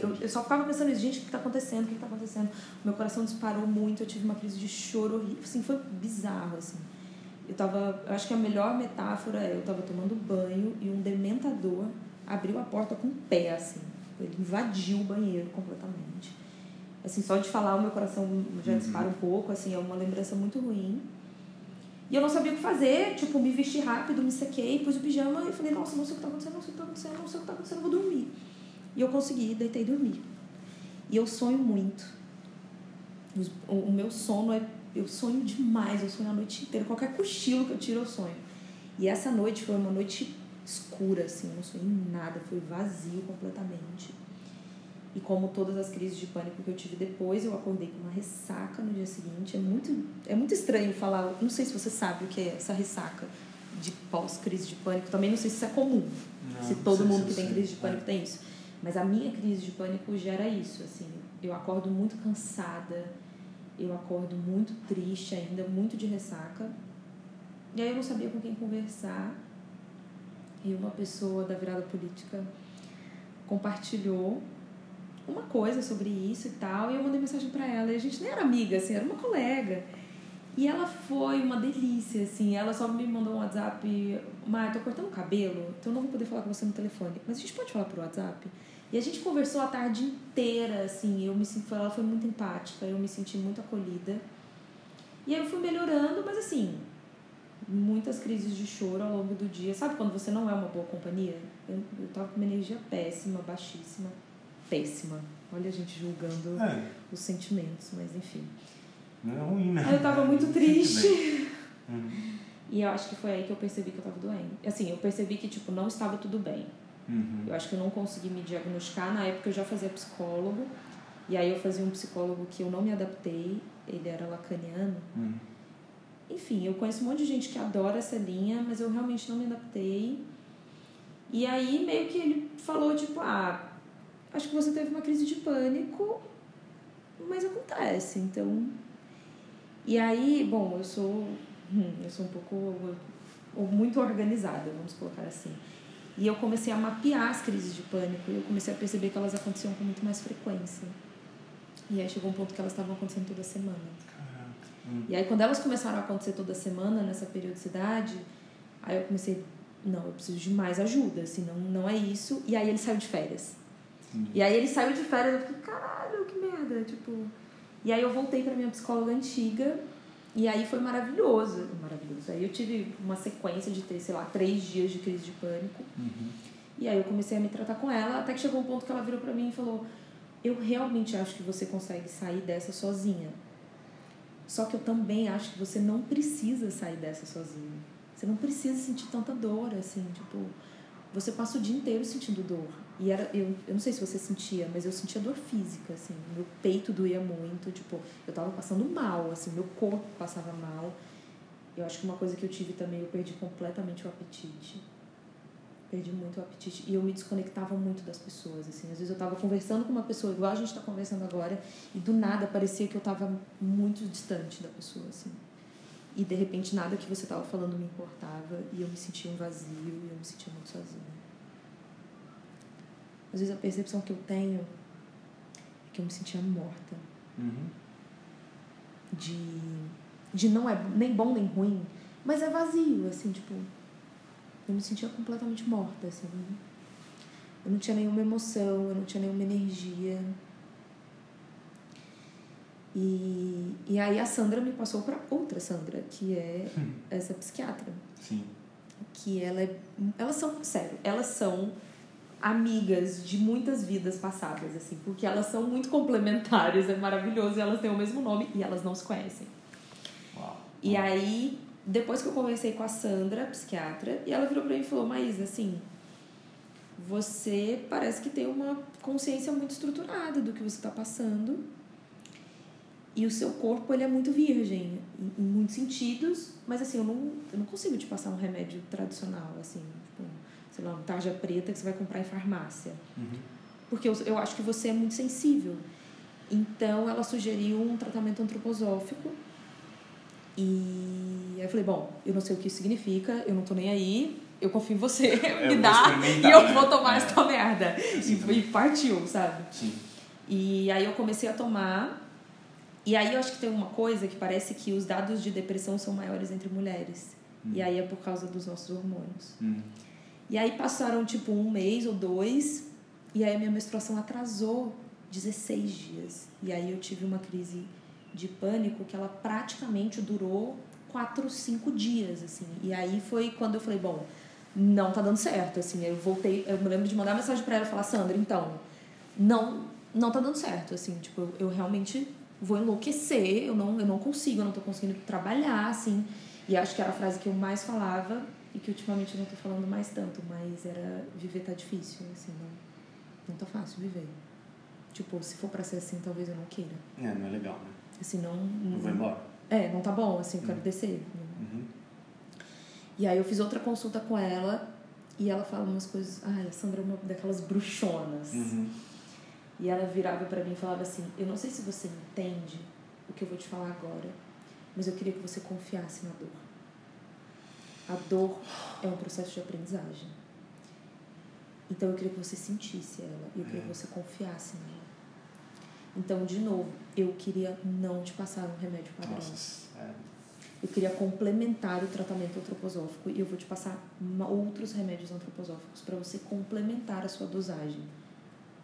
Eu, eu só ficava pensando nisso, gente, o que está acontecendo? O que está acontecendo? Meu coração disparou muito, eu tive uma crise de choro horrível. Assim, foi bizarro, assim. Eu tava. Eu acho que a melhor metáfora é: eu estava tomando banho e um dementador abriu a porta com o pé, assim. Ele invadiu o banheiro completamente. Assim, só de falar, o meu coração já uhum. dispara um pouco, assim, é uma lembrança muito ruim. E eu não sabia o que fazer, tipo, me vesti rápido, me sequei, pus o pijama e falei, nossa, não sei o que está acontecendo, não sei o que está acontecendo, não sei o que está acontecendo, vou dormir. E eu consegui, deitei e dormi. E eu sonho muito. O meu sono é. Eu sonho demais, eu sonho a noite inteira. Qualquer cochilo que eu tiro, eu sonho. E essa noite foi uma noite escura, assim, eu não sonhei nada, foi vazio completamente. E como todas as crises de pânico que eu tive depois, eu acordei com uma ressaca no dia seguinte. É muito, é muito estranho falar, não sei se você sabe o que é essa ressaca de pós-crise de pânico. Também não sei se isso é comum. Não, se todo mundo que tem crise de pânico é. tem isso. Mas a minha crise de pânico gera isso, assim. Eu acordo muito cansada, eu acordo muito triste ainda, muito de ressaca. E aí eu não sabia com quem conversar. E uma pessoa da virada política compartilhou uma coisa sobre isso e tal, e eu mandei mensagem para ela. E a gente nem era amiga, assim, era uma colega. E ela foi uma delícia, assim. Ela só me mandou um WhatsApp. Mar, tô cortando o cabelo, então eu não vou poder falar com você no telefone. Mas a gente pode falar por WhatsApp? E a gente conversou a tarde inteira, assim, eu me senti, ela foi muito empática, eu me senti muito acolhida. E aí eu fui melhorando, mas assim, muitas crises de choro ao longo do dia. Sabe quando você não é uma boa companhia? Eu, eu tava com uma energia péssima, baixíssima, péssima. Olha a gente julgando é. os sentimentos, mas enfim. Não é ruim, né? Eu tava muito triste. *laughs* Uhum. E eu acho que foi aí que eu percebi que eu tava doendo. Assim, eu percebi que, tipo, não estava tudo bem. Uhum. Eu acho que eu não consegui me diagnosticar. Na época eu já fazia psicólogo. E aí eu fazia um psicólogo que eu não me adaptei. Ele era lacaniano. Uhum. Enfim, eu conheço um monte de gente que adora essa linha, mas eu realmente não me adaptei. E aí meio que ele falou, tipo, ah, acho que você teve uma crise de pânico, mas acontece, então. E aí, bom, eu sou. Hum, eu sou um pouco. ou muito organizada, vamos colocar assim. E eu comecei a mapear as crises de pânico e eu comecei a perceber que elas aconteciam com muito mais frequência. E aí chegou um ponto que elas estavam acontecendo toda semana. Hum. E aí quando elas começaram a acontecer toda semana nessa periodicidade, aí eu comecei, não, eu preciso de mais ajuda, assim, não, não é isso. E aí ele saiu de férias. Hum. E aí ele saiu de férias, eu fiquei, caralho, que merda, tipo... E aí eu voltei para minha psicóloga antiga e aí foi maravilhoso, maravilhoso. Aí eu tive uma sequência de ter, sei lá, três dias de crise de pânico. Uhum. E aí eu comecei a me tratar com ela, até que chegou um ponto que ela virou para mim e falou: Eu realmente acho que você consegue sair dessa sozinha. Só que eu também acho que você não precisa sair dessa sozinha. Você não precisa sentir tanta dor, assim, tipo, você passa o dia inteiro sentindo dor. E era, eu, eu não sei se você sentia, mas eu sentia dor física, assim. Meu peito doía muito, tipo, eu tava passando mal, assim, meu corpo passava mal. Eu acho que uma coisa que eu tive também, eu perdi completamente o apetite. Perdi muito o apetite. E eu me desconectava muito das pessoas, assim. Às vezes eu tava conversando com uma pessoa, igual a gente tá conversando agora, e do nada parecia que eu tava muito distante da pessoa, assim. E de repente nada que você tava falando me importava, e eu me sentia um vazio, e eu me sentia muito sozinha. Às vezes a percepção que eu tenho é que eu me sentia morta. Uhum. De, de não é nem bom nem ruim, mas é vazio, assim, tipo. Eu me sentia completamente morta, assim. Eu não tinha nenhuma emoção, eu não tinha nenhuma energia. E, e aí a Sandra me passou para outra Sandra, que é hum. essa psiquiatra. Sim. Que ela é. Elas são, sério, elas são amigas de muitas vidas passadas, assim, porque elas são muito complementares, é maravilhoso, elas têm o mesmo nome e elas não se conhecem. Uau. E aí, depois que eu conversei com a Sandra, psiquiatra, e ela virou pra mim e falou: Maísa, assim, você parece que tem uma consciência muito estruturada do que você está passando. E o seu corpo ele é muito virgem em, em muitos sentidos, mas assim, eu não, eu não consigo te passar um remédio tradicional, assim, tipo, sei lá, uma tarja preta que você vai comprar em farmácia. Uhum. Porque eu, eu acho que você é muito sensível. Então, ela sugeriu um tratamento antroposófico. E aí eu falei, bom, eu não sei o que isso significa, eu não tô nem aí, eu confio em você, *laughs* *laughs* me dá e eu vou tomar é. essa merda. E, e, partiu, sabe? Sim. E aí eu comecei a tomar. E aí eu acho que tem uma coisa que parece que os dados de depressão são maiores entre mulheres. Hum. E aí é por causa dos nossos hormônios. Hum. E aí passaram tipo um mês ou dois, e aí a minha menstruação atrasou 16 dias. E aí eu tive uma crise de pânico que ela praticamente durou 4, 5 dias, assim. E aí foi quando eu falei, bom, não tá dando certo, assim. Eu voltei, eu me lembro de mandar mensagem para ela e falar, Sandra, então, não, não tá dando certo, assim. Tipo, eu, eu realmente vou enlouquecer, eu não, eu não consigo, eu não tô conseguindo trabalhar, assim. E acho que era a frase que eu mais falava e que ultimamente eu não tô falando mais tanto, mas era viver tá difícil, assim, não, não tá fácil viver. Tipo, se for pra ser assim, talvez eu não queira. É, não é legal, né? Assim, não. Não, vou embora. É, não tá bom, assim, eu quero uhum. descer. Uhum. E aí eu fiz outra consulta com ela e ela fala umas coisas. Ai, a Sandra é uma daquelas bruxonas. Uhum. E ela virava para mim e falava assim: Eu não sei se você entende o que eu vou te falar agora, mas eu queria que você confiasse na dor. A dor é um processo de aprendizagem. Então eu queria que você sentisse ela e eu queria que você confiasse nela. Então, de novo, eu queria não te passar um remédio padrão. Nossa, é. Eu queria complementar o tratamento antroposófico e eu vou te passar outros remédios antroposóficos para você complementar a sua dosagem.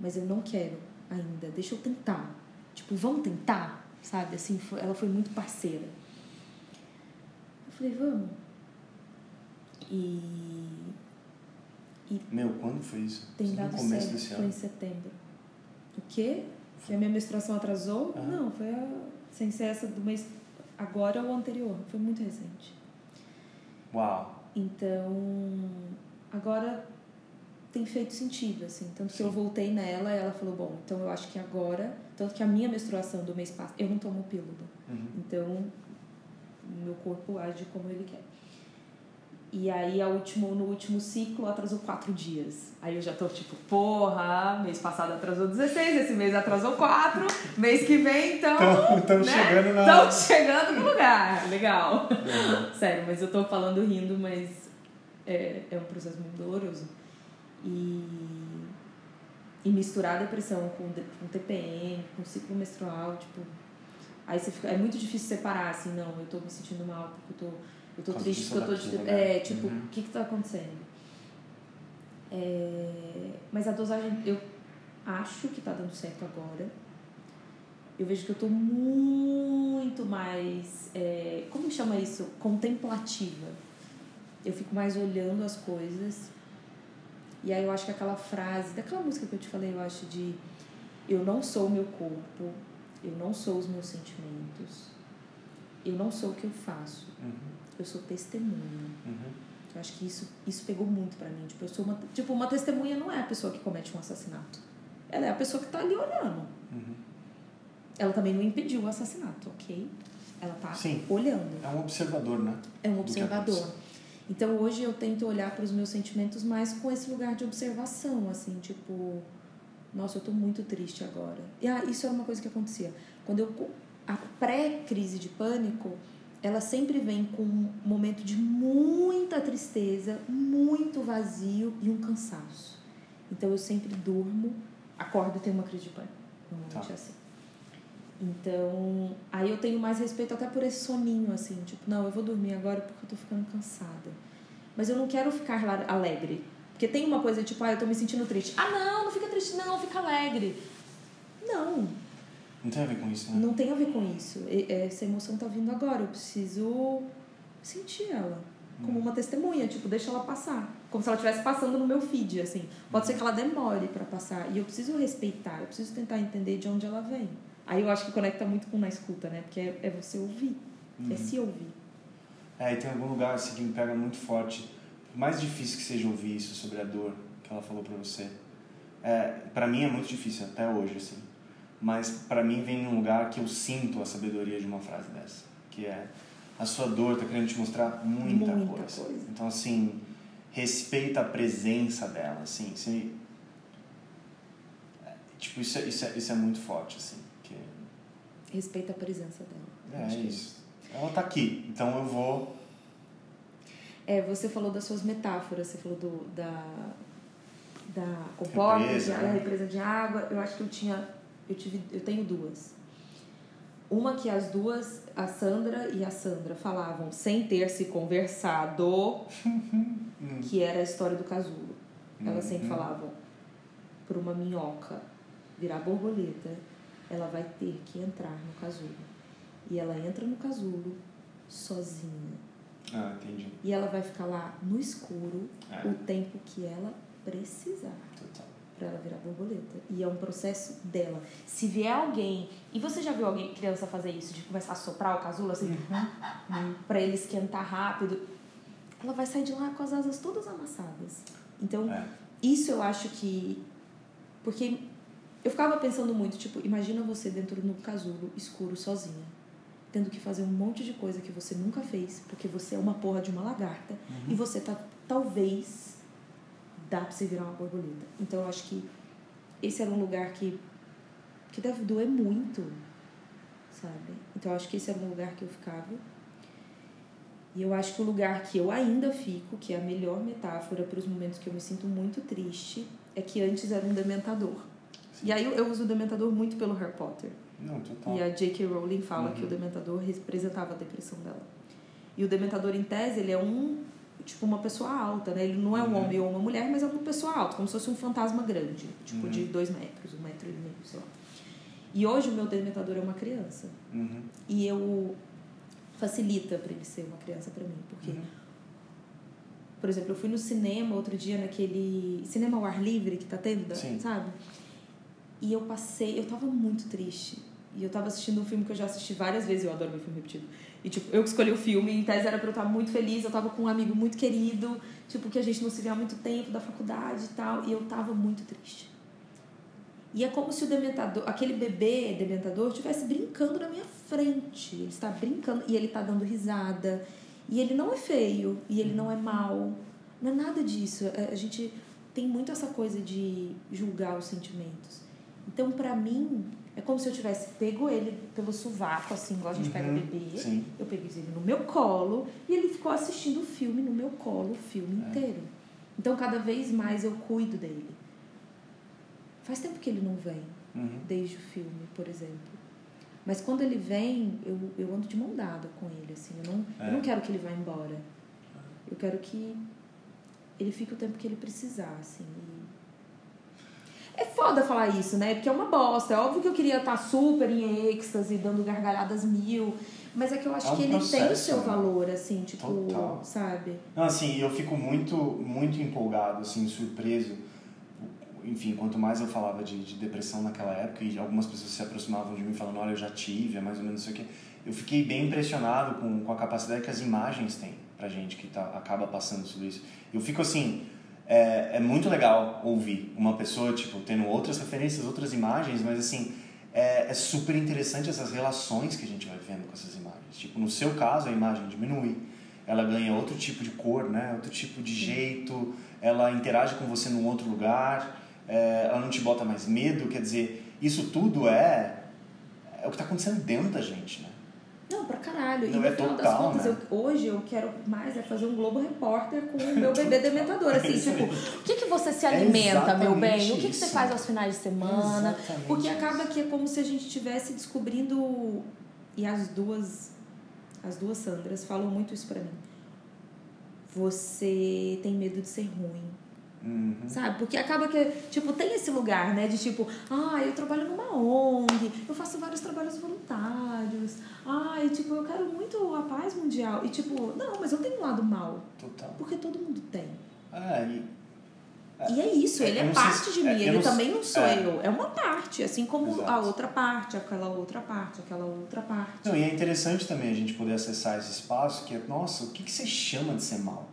Mas eu não quero ainda, deixa eu tentar. Tipo, vamos tentar, sabe? Assim, ela foi muito parceira. Eu falei, vamos. E, e Meu, quando foi isso? Tem dado no começo certo, desse foi em setembro. O quê? Que a minha menstruação atrasou? Ah. Não, foi a, sem ser essa do mês agora ou anterior. Foi muito recente. Uau! Então, agora tem feito sentido, assim. Tanto Sim. que eu voltei nela e ela falou, bom, então eu acho que agora... Tanto que a minha menstruação do mês passado... Eu não tomo pílula. Uhum. Então, meu corpo age como ele quer. E aí, a último, no último ciclo, atrasou quatro dias. Aí eu já tô tipo, porra, mês passado atrasou 16, esse mês atrasou quatro, mês que vem, então. Estamos né? chegando na. Estamos chegando no lugar. Legal. Uhum. *laughs* Sério, mas eu tô falando rindo, mas é, é um processo muito doloroso. E, e misturar a depressão com, com TPM, com ciclo menstrual, tipo. Aí você fica, é muito difícil separar, assim, não, eu tô me sentindo mal porque eu tô eu tô triste porque eu tô. De, é, tipo, uhum. o que que tá acontecendo? É, mas a dosagem, eu acho que tá dando certo agora. Eu vejo que eu tô muito mais. É, como chama isso? Contemplativa. Eu fico mais olhando as coisas. E aí eu acho que aquela frase, daquela música que eu te falei, eu acho de eu não sou o meu corpo, eu não sou os meus sentimentos, eu não sou o que eu faço. Uhum eu sou testemunha. Uhum. Eu acho que isso, isso pegou muito para mim. Tipo, eu sou uma, tipo, uma testemunha não é a pessoa que comete um assassinato. Ela é a pessoa que tá ali olhando. Uhum. Ela também não impediu o assassinato, ok? Ela tá Sim. olhando. É um observador, né? É um observador. Então hoje eu tento olhar para os meus sentimentos mais com esse lugar de observação, assim, tipo, nossa, eu tô muito triste agora. E ah, isso era uma coisa que acontecia. Quando eu a pré-crise de pânico, ela sempre vem com um momento de muita tristeza, muito vazio e um cansaço. Então eu sempre durmo, acordo e tenho uma crise de pânico. Normalmente tá. é assim. Então, aí eu tenho mais respeito até por esse soninho, assim, tipo, não, eu vou dormir agora porque eu tô ficando cansada. Mas eu não quero ficar alegre. Porque tem uma coisa tipo, ah, eu tô me sentindo triste. Ah, não, não fica triste, não, fica alegre. Não, não tem a ver com isso, né? Não tem a ver com isso. Essa emoção tá vindo agora, eu preciso sentir ela como hum. uma testemunha, tipo, deixa ela passar. Como se ela estivesse passando no meu feed, assim. Pode ser que ela demore para passar. E eu preciso respeitar, eu preciso tentar entender de onde ela vem. Aí eu acho que conecta muito com na escuta, né? Porque é, é você ouvir. É uhum. se ouvir. É, e tem algum lugar assim que me pega muito forte. mais difícil que seja ouvir isso sobre a dor que ela falou pra você. É, para mim é muito difícil até hoje, assim mas para mim vem num lugar que eu sinto a sabedoria de uma frase dessa, que é a sua dor está querendo te mostrar muita, muita coisa. coisa. Então assim, respeita a presença dela, assim, se, tipo isso é, isso é, isso é muito forte assim, que respeita a presença dela. É, é isso. Ela está aqui, então eu vou é, você falou das suas metáforas, você falou do, da, da comporta, represa, né? represa de água. Eu acho que eu tinha eu, tive, eu tenho duas. Uma que as duas, a Sandra e a Sandra, falavam sem ter se conversado, *laughs* que era a história do casulo. Elas sempre uhum. falavam, para uma minhoca virar borboleta, ela vai ter que entrar no casulo. E ela entra no casulo sozinha. Ah, entendi. E ela vai ficar lá no escuro é. o tempo que ela precisar. Total para ela virar borboleta. E é um processo dela. Se vier alguém, e você já viu alguém, criança, fazer isso, de começar a soprar o casulo assim, uhum. para ele esquentar rápido, ela vai sair de lá com as asas todas amassadas. Então, é. isso eu acho que. Porque eu ficava pensando muito, tipo, imagina você dentro do casulo escuro, sozinha, tendo que fazer um monte de coisa que você nunca fez, porque você é uma porra de uma lagarta, uhum. e você tá, talvez dá pra você virar uma borboleta. Então eu acho que esse era um lugar que, que deve doer muito, sabe? Então eu acho que esse era um lugar que eu ficava. E eu acho que o lugar que eu ainda fico, que é a melhor metáfora para os momentos que eu me sinto muito triste, é que antes era um dementador. Sim. E aí eu, eu uso o dementador muito pelo Harry Potter. Não, total. E a J.K. Rowling fala uhum. que o dementador representava a depressão dela. E o dementador, em tese, ele é um tipo uma pessoa alta, né? Ele não é um uhum. homem ou uma mulher, mas é uma pessoa alta, como se fosse um fantasma grande, tipo uhum. de dois metros, um metro e meio, sei lá. E hoje o meu dementador é uma criança. Uhum. E eu facilita para ele ser uma criança para mim, porque uhum. por exemplo, eu fui no cinema outro dia naquele cinema ao ar livre que tá tendo, Sim. sabe? E eu passei, eu tava muito triste. E eu tava assistindo um filme que eu já assisti várias vezes, eu adoro ver filme repetido. E, tipo, eu que escolhi o filme, em tese era pra eu estar muito feliz, eu tava com um amigo muito querido, tipo, que a gente não se vê há muito tempo, da faculdade e tal, e eu tava muito triste. E é como se o dementador, aquele bebê dementador estivesse brincando na minha frente. Ele está brincando e ele está dando risada. E ele não é feio, e ele não é mal. Não é nada disso. A gente tem muito essa coisa de julgar os sentimentos. Então, para mim, é como se eu tivesse pego ele pelo sovaco, assim, igual a gente uhum, pega o bebê. Sim. Eu peguei ele no meu colo e ele ficou assistindo o filme no meu colo, o filme é. inteiro. Então, cada vez mais eu cuido dele. Faz tempo que ele não vem, uhum. desde o filme, por exemplo. Mas quando ele vem, eu, eu ando de mão dada com ele, assim. Eu não, é. eu não quero que ele vá embora. Eu quero que ele fique o tempo que ele precisar, assim. É foda falar isso, né? Porque é uma bosta. É óbvio que eu queria estar super em êxtase, dando gargalhadas mil. Mas é que eu acho é um que ele processo, tem o seu né? valor, assim, tipo, Total. sabe? Não, assim, eu fico muito, muito empolgado, assim, surpreso enfim, quanto mais eu falava de, de, depressão naquela época e algumas pessoas se aproximavam de mim falando, olha, eu já tive, é mais ou menos isso aqui, eu fiquei bem impressionado com, com a capacidade que as imagens têm pra gente que tá, acaba passando sobre isso. Eu fico assim, é, é muito legal ouvir uma pessoa, tipo, tendo outras referências, outras imagens, mas assim, é, é super interessante essas relações que a gente vai vendo com essas imagens. Tipo, no seu caso, a imagem diminui, ela ganha outro tipo de cor, né? Outro tipo de jeito, ela interage com você num outro lugar é, ela não te bota mais medo, quer dizer, isso tudo é, é o que está acontecendo dentro da gente, né? Não, pra caralho. Não, e no é final total, das contas, né? eu, hoje eu quero mais é fazer um Globo Repórter com o meu bebê dementador. Assim, *laughs* é tipo, o que, que você se alimenta, meu bem? O que, que você faz aos finais de semana? Exatamente Porque acaba que é como se a gente estivesse descobrindo. E as duas. As duas Sandras falam muito isso pra mim. Você tem medo de ser ruim Uhum. Sabe? Porque acaba que, tipo, tem esse lugar, né? De tipo, ah, eu trabalho numa ONG, eu faço vários trabalhos voluntários, ah, e tipo, eu quero muito a paz mundial. E tipo, não, mas eu tenho um lado mal. Total. Porque todo mundo tem. Ah, e, e é isso, ele é parte de mim, é, ele também não sou é, eu. É uma parte, assim como Exato. a outra parte, aquela outra parte, aquela outra parte. Não, e é interessante também a gente poder acessar esse espaço que é, nossa, o que, que você chama de ser mal?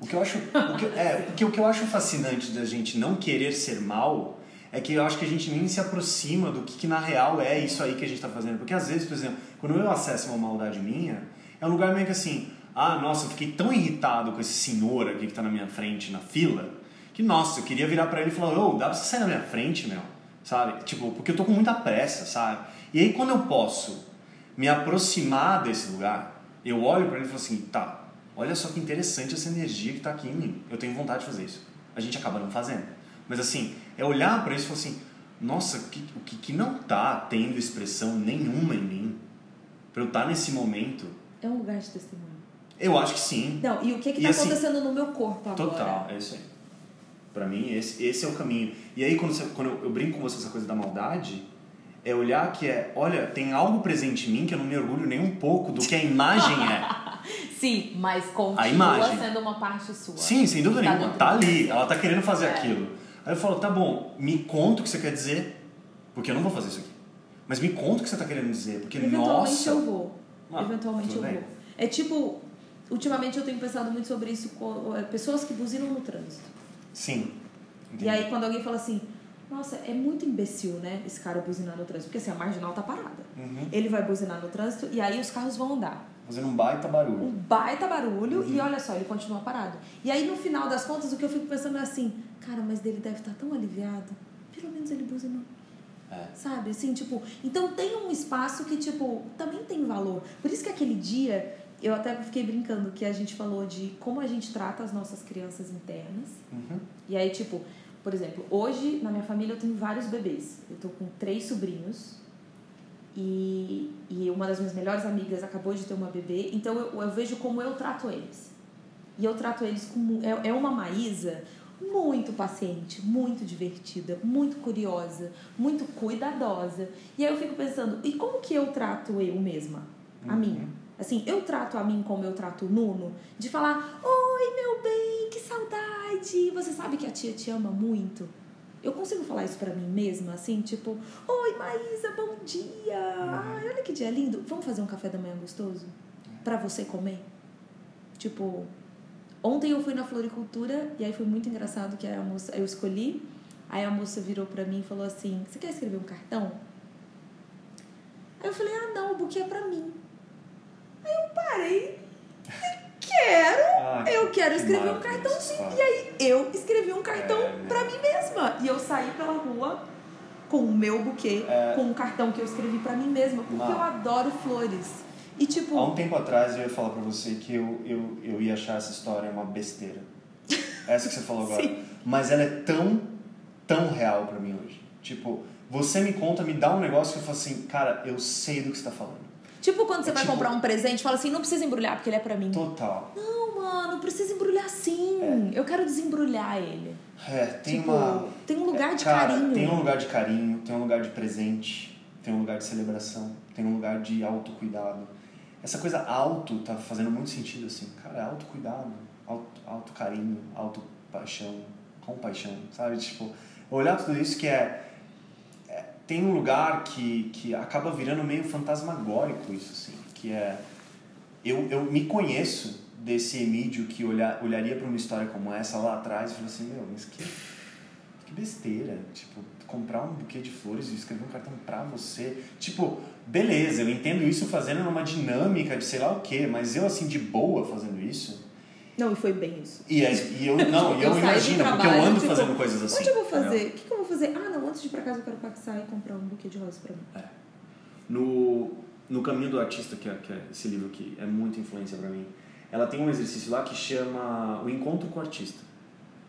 O que eu acho, o que, é, porque o que eu acho fascinante da gente não querer ser mal é que eu acho que a gente nem se aproxima do que, que na real é isso aí que a gente está fazendo. Porque às vezes, por exemplo, quando eu acesso uma maldade minha, é um lugar meio que assim, ah, nossa, eu fiquei tão irritado com esse senhor aqui que está na minha frente na fila, que nossa, eu queria virar para ele e falar, ô, oh, dá pra você sair na minha frente, meu? Sabe? Tipo, porque eu tô com muita pressa, sabe? E aí quando eu posso me aproximar desse lugar, eu olho para ele e falo assim, tá, olha só que interessante essa energia que está aqui em mim. Eu tenho vontade de fazer isso. A gente acaba não fazendo. Mas assim, é olhar para isso e falar assim, nossa, o que, que, que não está tendo expressão nenhuma em mim para eu estar tá nesse momento? É um lugar de testemunho. Eu acho que sim. Não, e o que está assim, acontecendo no meu corpo agora? Total, é isso aí. Para mim, esse, esse é o caminho. E aí, quando, você, quando eu, eu brinco com você essa coisa da maldade, é olhar que é, olha, tem algo presente em mim que eu não me orgulho nem um pouco do que a imagem é. *laughs* Sim, mas continua sendo uma parte sua. Sim, sem dúvida tá nenhuma. Tá ali, ela tá querendo fazer é. aquilo. Aí eu falo, tá bom, me conta o que você quer dizer, porque eu não vou fazer isso aqui. Mas me conta o que você tá querendo dizer, porque Eventualmente nossa... eu vou. Ah, Eventualmente eu bem. vou. É tipo, ultimamente eu tenho pensado muito sobre isso com é, pessoas que buzinam no trânsito. Sim. Entendi. E aí quando alguém fala assim, nossa, é muito imbecil, né? Esse cara buzinar no trânsito. Porque assim, a marginal tá parada. Uhum. Ele vai buzinar no trânsito e aí os carros vão andar. Fazendo um baita barulho. Um baita barulho uhum. e olha só, ele continua parado. E aí no final das contas, o que eu fico pensando é assim, cara, mas dele deve estar tão aliviado. Pelo menos ele buzinou. É. Sabe? Assim, tipo, então tem um espaço que, tipo, também tem valor. Por isso que aquele dia, eu até fiquei brincando que a gente falou de como a gente trata as nossas crianças internas. Uhum. E aí, tipo, por exemplo, hoje na minha família eu tenho vários bebês. Eu tô com três sobrinhos e, e uma das minhas melhores amigas acabou de ter uma bebê, então eu, eu vejo como eu trato eles. E eu trato eles como. É, é uma Maísa muito paciente, muito divertida, muito curiosa, muito cuidadosa. E aí eu fico pensando, e como que eu trato eu mesma? A Uhum. mim? Assim, eu trato a mim como eu trato o Nuno, de falar: Oi, meu bem, que saudade! Você sabe que a tia te ama muito? Eu consigo falar isso pra mim mesma, assim, tipo: Oi, Maísa, bom dia! Ai, olha que dia lindo! Vamos fazer um café da manhã gostoso? Pra você comer? Tipo, ontem eu fui na floricultura e aí foi muito engraçado que a moça, eu escolhi, aí a moça virou pra mim e falou assim: Você quer escrever um cartão? Aí eu falei: Ah, não, o buquê é pra mim. Parei. quero, Ah, eu que- quero que escrever um cartãozinho. E aí eu escrevi um cartão É, pra mim mesma. E eu saí pela rua com o meu buquê, É. com um cartão que eu escrevi pra mim mesma, porque Não. eu adoro flores. E tipo, Há um tempo atrás eu ia falar pra você que eu, eu, eu ia achar essa história uma besteira. Essa que você falou *laughs* agora. Sim. Mas ela é tão, tão real pra mim hoje. Tipo, você me conta, me dá um negócio que eu falo assim, cara, eu sei do que você tá falando. Tipo quando você É vai tipo- comprar um presente, fala assim, não precisa embrulhar porque ele é pra mim. Total. Não, mano, precisa embrulhar sim. Eu quero desembrulhar ele. É, tem tipo, uma. tem um lugar de Cara, carinho. Tem um lugar de carinho, tem um lugar de presente, tem um lugar de celebração, tem um lugar de autocuidado. Essa coisa auto tá fazendo muito sentido assim. Cara, é autocuidado, auto, auto carinho, auto paixão, compaixão, sabe? Tipo, olhar tudo isso que é, é- tem um lugar que, que acaba virando meio fantasmagórico isso assim, que é eu, eu me conheço desse Emílio que olhar, olharia para uma história como essa lá atrás e falaria assim, meu, mas que que besteira, tipo, comprar um buquê de flores e escrever um cartão pra você. Tipo, beleza, eu entendo isso fazendo numa dinâmica de sei lá o quê, mas eu assim de boa fazendo isso. Não, e foi bem isso. E, é- e eu não, *laughs* eu, do imagino, porque eu trabalho, ando tipo, fazendo coisas assim. Onde eu vou fazer? O que, que eu vou fazer? Ah, não, antes de ir pra casa eu quero passar e comprar um buquê de rosas pra mim. No, no Caminho do Artista, que é, que é esse livro que é muita influência para mim, ela tem um exercício lá que chama o Encontro com o Artista.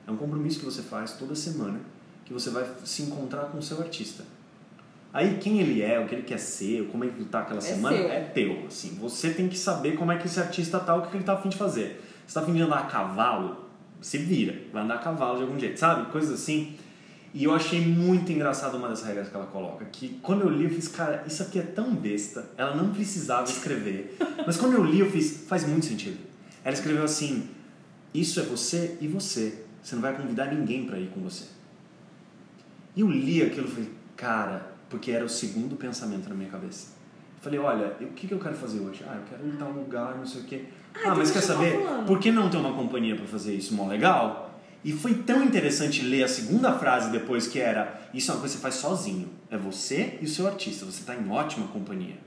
É um compromisso que você faz toda semana, que você vai se encontrar com o seu artista. Aí quem ele é, o que ele quer ser, como é que ele tá aquela semana, seu. é teu. Assim, você tem que saber como é que esse artista tá, o que ele tá afim de fazer. Você tá afim de andar a cavalo, se vira, vai andar a cavalo de algum jeito, sabe? Coisas assim. E eu achei muito engraçado uma das regras que ela coloca, que quando eu li eu fiz, cara, isso aqui é tão besta, ela não precisava escrever. *laughs* Mas quando eu li eu fiz, faz muito sentido. Ela escreveu assim, isso é você e você. Você não vai convidar ninguém para ir com você. E eu li aquilo e falei, cara, porque era o segundo pensamento na minha cabeça. Eu falei, olha, o que, que eu quero fazer hoje? Ah, eu quero ir em tal lugar, não sei o quê. Ah, Ah, então mas quer saber? Por que não ter uma companhia para fazer isso? Mó legal. E foi tão interessante ler a segunda frase depois, que era: Isso é uma coisa que você faz sozinho. É você e o seu artista. Você está em ótima companhia.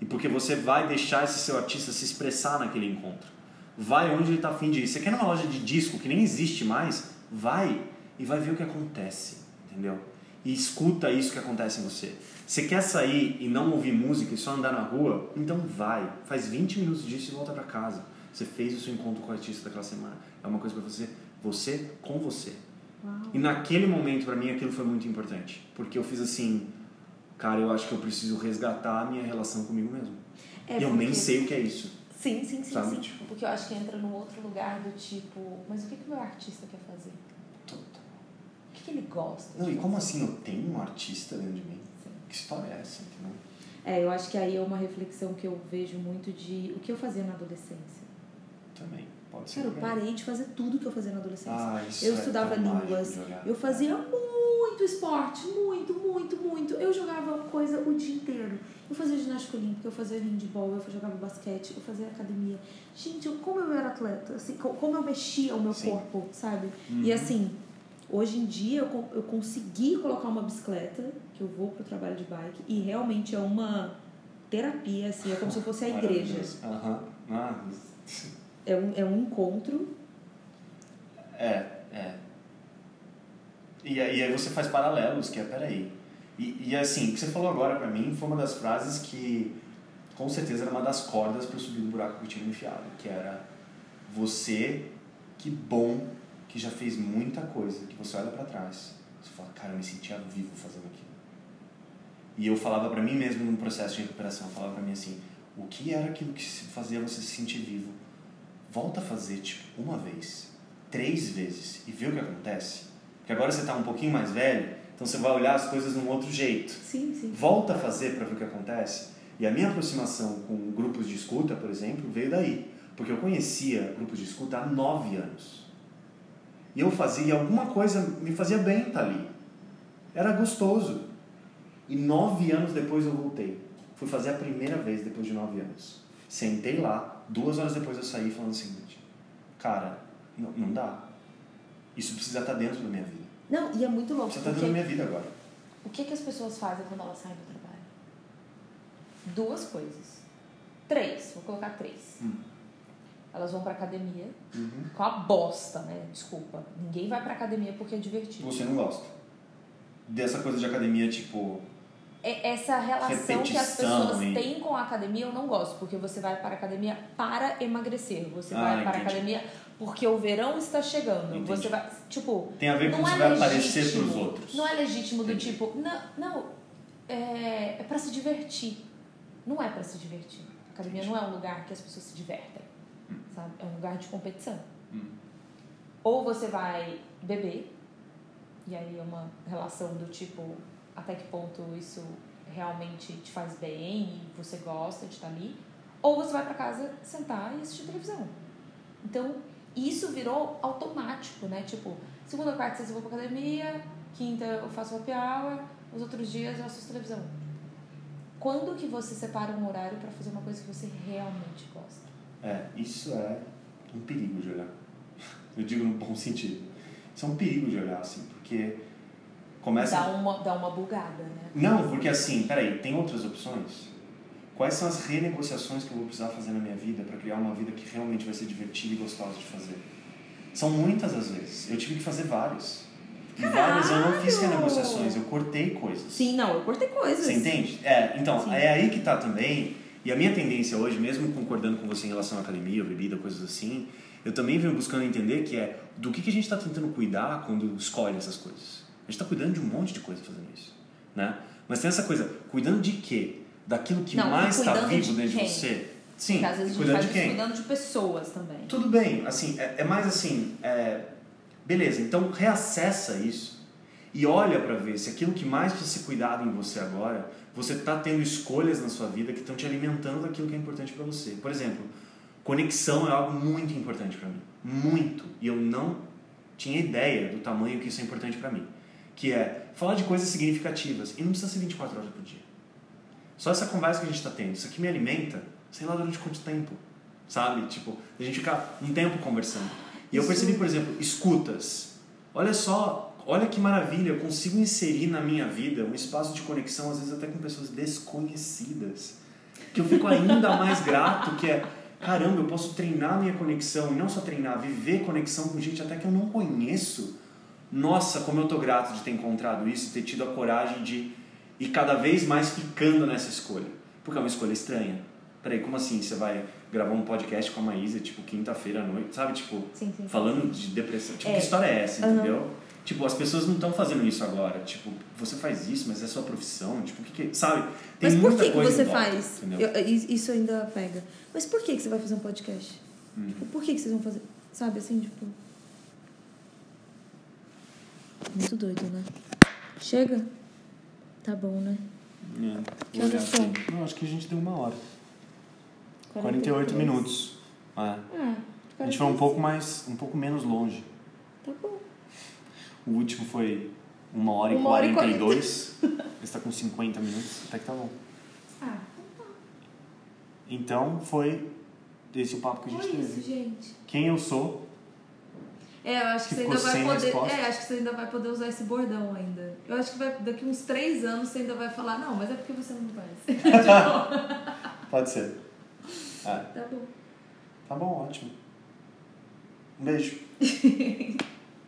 E porque você vai deixar esse seu artista se expressar naquele encontro. Vai onde ele está afim de ir. Você quer numa loja de disco que nem existe mais? Vai e vai ver o que acontece. Entendeu? E escuta isso que acontece em você. Você quer sair e não ouvir música e só andar na rua? Então vai. Faz 20 minutos disso e volta para casa. Você fez o seu encontro com o artista daquela semana. É uma coisa para você, você com você. Uau. E naquele momento, para mim, aquilo foi muito importante. Porque eu fiz assim, cara, eu acho que eu preciso resgatar a minha relação comigo mesmo. É e eu nem sei o que é isso. Sim, sim, sim, Sabe, sim. tipo- Porque eu acho que entra num outro lugar do tipo, mas o que, que o meu artista quer fazer? Total. O que, que ele gosta? Não, e como fazer? assim eu tenho um artista dentro de mim? Que história é essa, entendeu? É, eu acho que aí é uma reflexão que eu vejo muito de o que eu fazia na adolescência. Também, pode ser. Cara, eu aí. parei de fazer tudo que eu fazia na adolescência. Ah, isso eu é estudava línguas, eu fazia muito esporte, muito, muito, muito. Eu jogava coisa o dia inteiro. Eu fazia ginástica olímpica, eu fazia handball, eu jogava basquete, eu fazia academia. Gente, eu- como eu era atleta, assim, co- como eu mexia o meu Sim. corpo, sabe? Uhum. E assim, hoje em dia eu, eu consegui colocar uma bicicleta, que eu vou pro trabalho de bike, e realmente é uma terapia, assim, é como se fosse a igreja. Aham. Ah, É um, é um encontro É, é. E, aí- e aí você faz paralelos, que é, peraí. E, e assim, o que você falou agora pra mim foi uma das frases que com certeza era uma das cordas para eu subir do buraco que eu tinha enfiado, que era você, que bom que já fez muita coisa, que você olha pra trás, você fala, cara, eu me sentia vivo fazendo aquilo. E eu falava pra mim mesmo no processo de recuperação, eu falava pra mim assim, o que era aquilo que fazia você se sentir vivo? Volta a fazer, tipo, uma vez, três vezes e vê o que acontece. Porque agora você tá um pouquinho mais velho, então você vai olhar as coisas de um outro jeito. Sim, sim. Volta a fazer para ver o que acontece. E a minha aproximação com grupos de escuta, por exemplo, veio daí. Porque eu conhecia grupos de escuta há nove anos. E eu fazia alguma coisa, me fazia bem estar ali. Era gostoso. E nove anos depois eu voltei. Fui fazer a primeira vez depois de nove anos. Sentei lá, duas horas depois eu saí falando o seguinte: Cara, não, não dá. Isso precisa estar dentro da minha vida. Não, e é muito louco. Precisa estar dentro da minha vida agora. o que, que as pessoas fazem quando elas saem do trabalho? Duas coisas. Três, vou colocar três. Hum. Elas vão pra academia Uhum. com a bosta, né? Desculpa. Ninguém vai pra academia porque é divertido. Você não gosta. Dessa coisa de academia, tipo. É- Essa relação que as pessoas e- têm com a academia eu não gosto, porque você vai para a academia para emagrecer. Você Ah, vai para a entendi. academia porque o verão está chegando. Entendi. Você vai, tipo, Tem a ver com não você é vai legítimo. aparecer pros outros. Não é legítimo do Entendi. tipo, não, não, é, é para se divertir. Não é para se divertir. A academia não é um lugar que as pessoas se divertem, sabe? É um lugar de competição. Hum. Ou você vai beber, e aí é uma relação do tipo, até que ponto isso realmente te faz bem e você gosta de estar ali, ou você vai para casa sentar e assistir televisão. Então, isso virou automático, né? Tipo, segunda, quarta, sexta eu vou pra academia, quinta eu faço happy hour, os outros dias eu assisto televisão. Quando que você separa um horário para fazer uma coisa que você realmente gosta? É, isso é um perigo de olhar. Eu digo no bom sentido. Isso é um perigo de olhar, assim, porque começa. Dá uma, dá uma bugada, né? Não, porque assim, peraí, tem outras opções? Quais são as renegociações que eu vou precisar fazer na minha vida para criar uma vida que realmente vai ser divertida e gostosa de fazer? São muitas às vezes. Eu tive que fazer várias. E várias eu não fiz renegociações, eu cortei coisas. Sim, não, eu cortei coisas. Você entende? É, então, Sim. é aí que tá também. E a minha tendência hoje, mesmo concordando com você em relação à academia, bebida, coisas assim, eu também venho buscando entender que é do que, que a gente está tentando cuidar quando escolhe essas coisas. A gente está cuidando de um monte de coisa fazendo isso, né? Mas tem essa coisa, cuidando de quê? Daquilo que Não, mais está vivo de dentro de você. Sim, Porque às vezes a gente cuidando de quem? cuidando de pessoas também. Tudo bem, assim, é, é mais assim, é, beleza, então reacessa isso e olha pra ver se aquilo que mais precisa ser cuidado em você agora, você tá tendo escolhas na sua vida que estão te alimentando daquilo que é importante pra você. Por exemplo, conexão é algo muito importante pra mim, muito, e eu não tinha ideia do tamanho que isso é importante pra mim, que é falar de coisas significativas e não precisa ser 24 horas por dia. Só essa conversa que a gente tá tendo, isso aqui me alimenta, sei lá durante quanto tempo sabe? Tipo, a gente ficar um tempo conversando. E eu percebi, por exemplo, escutas. Olha só, olha que maravilha, eu consigo inserir na minha vida um espaço de conexão, às vezes até com pessoas desconhecidas. Que eu fico ainda mais grato, que é, caramba, eu posso treinar minha conexão, e não só treinar, viver conexão com gente até que eu não conheço. Nossa, como eu tô grato de ter encontrado isso, ter tido a coragem de ir cada vez mais ficando nessa escolha. Porque é uma escolha estranha. Peraí, como assim? Você vai gravar um podcast com a Maísa, tipo, quinta-feira à noite, sabe? Tipo, Sim, sim. falando de depressão. Tipo, É. que história é essa, entendeu? Tipo, as pessoas não estão fazendo isso agora. Tipo, você faz isso, mas é sua profissão. Tipo, o que que... Sabe? Tem Mas por muita que, que coisa você em volta, faz? Entendeu? Eu- is- isso ainda pega. Mas por que, que você vai fazer um podcast? Uhum. Tipo, por que, que vocês vão fazer? Sabe assim, tipo. Muito doido, né? Chega? Tá bom, né? É, Que horas são? Não, acho que a gente deu uma hora. 48 minutos. É. Ah, A gente foi um pouco mais, um pouco menos longe. Tá bom. O último foi uma hora e Uma hora e 42. Esse tá com 50 minutos. Até que tá bom. Ah, Então foi esse o papo que a gente foi teve. isso, gente. Quem eu sou, É, eu acho que, Que você ainda vai poder. resposta. É, acho que você ainda vai poder usar esse bordão ainda. Eu acho que vai, daqui uns três anos você ainda vai falar, não, mas é porque você não. Tipo, *laughs* pode ser. É, tá bom. tá bom, ótimo. Um beijo. *laughs*